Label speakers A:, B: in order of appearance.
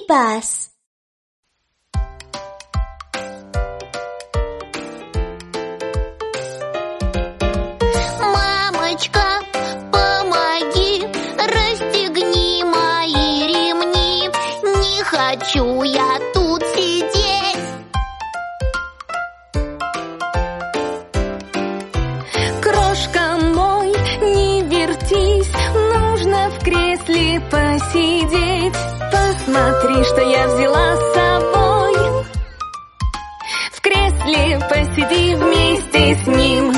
A: пас.
B: Мамочка, помоги, расстегни мои ремни. Не хочу я тут сидеть.
C: Крошка мой, не вертись, нужно в кресле посидеть. Посмотри, что я взяла с собой. В кресле посиди вместе с ним.